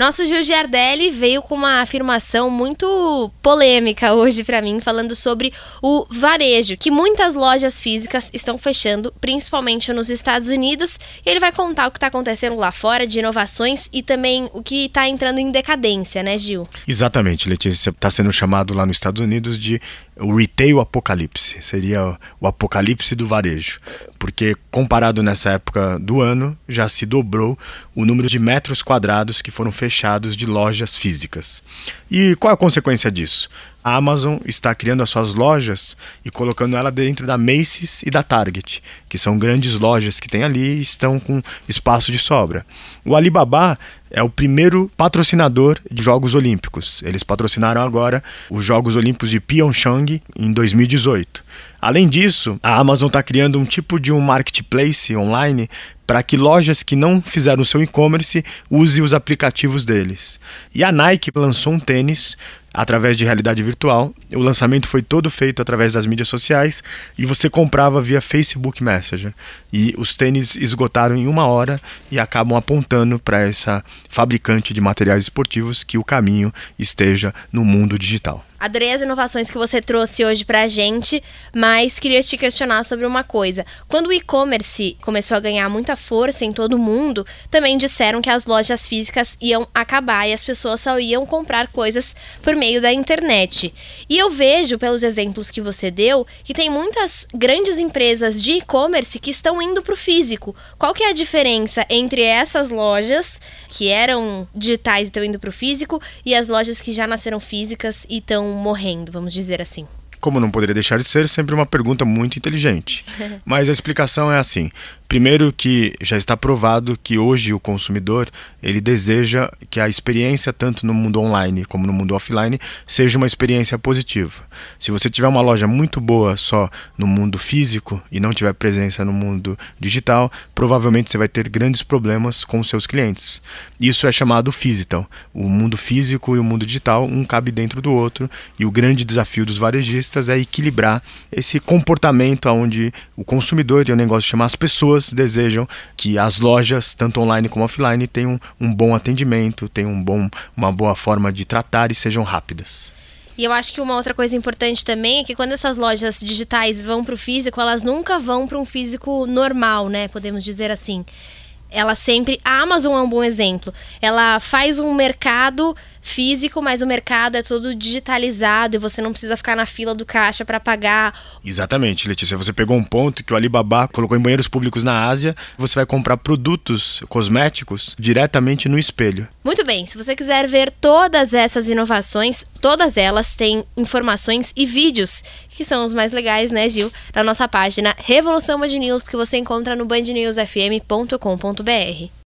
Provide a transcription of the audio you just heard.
Nosso Gil Giardelli veio com uma afirmação muito polêmica hoje para mim, falando sobre o varejo, que muitas lojas físicas estão fechando, principalmente nos Estados Unidos. E ele vai contar o que está acontecendo lá fora de inovações e também o que está entrando em decadência, né, Gil? Exatamente, Letícia. Está sendo chamado lá nos Estados Unidos de o retail apocalipse. Seria o apocalipse do varejo. Porque comparado nessa época do ano, já se dobrou o número de metros quadrados que foram fechados de lojas físicas. E qual a consequência disso? A Amazon está criando as suas lojas e colocando ela dentro da Macy's e da Target, que são grandes lojas que tem ali e estão com espaço de sobra. O Alibaba é o primeiro patrocinador de Jogos Olímpicos. Eles patrocinaram agora os Jogos Olímpicos de Pyeongchang em 2018. Além disso, a Amazon está criando um tipo de um marketplace online para que lojas que não fizeram seu e-commerce usem os aplicativos deles. E a Nike lançou um tênis através de realidade virtual. O lançamento foi todo feito através das mídias sociais e você comprava via Facebook Messenger. E os tênis esgotaram em uma hora e acabam apontando para essa fabricante de materiais esportivos que o caminho esteja no mundo digital. Adorei as inovações que você trouxe hoje pra gente, mas queria te questionar sobre uma coisa. Quando o e-commerce começou a ganhar muita força em todo o mundo, também disseram que as lojas físicas iam acabar e as pessoas só iam comprar coisas por meio da internet. E eu vejo, pelos exemplos que você deu, que tem muitas grandes empresas de e-commerce que estão indo para o físico. Qual que é a diferença entre essas lojas que eram digitais e estão indo para o físico e as lojas que já nasceram físicas e estão morrendo, vamos dizer assim? Como não poderia deixar de ser, sempre uma pergunta muito inteligente. Mas a explicação é assim: Primeiro que já está provado que hoje o consumidor ele deseja que a experiência tanto no mundo online como no mundo offline seja uma experiência positiva. Se você tiver uma loja muito boa só no mundo físico e não tiver presença no mundo digital, provavelmente você vai ter grandes problemas com os seus clientes. Isso é chamado physical. O mundo físico e o mundo digital um cabe dentro do outro e o grande desafio dos varejistas é equilibrar esse comportamento onde o consumidor e o negócio chamar as pessoas pessoas desejam que as lojas, tanto online como offline, tenham um bom atendimento, tenham um bom, uma boa forma de tratar e sejam rápidas. E eu acho que uma outra coisa importante também é que quando essas lojas digitais vão para o físico, elas nunca vão para um físico normal, né? Podemos dizer assim. Ela sempre. A Amazon é um bom exemplo. Ela faz um mercado físico, mas o mercado é todo digitalizado e você não precisa ficar na fila do caixa para pagar. Exatamente, Letícia. Você pegou um ponto que o Alibaba colocou em banheiros públicos na Ásia. Você vai comprar produtos cosméticos diretamente no espelho. Muito bem. Se você quiser ver todas essas inovações, todas elas têm informações e vídeos que são os mais legais, né, Gil? Na nossa página Revolução Band News que você encontra no bandnewsfm.com.br.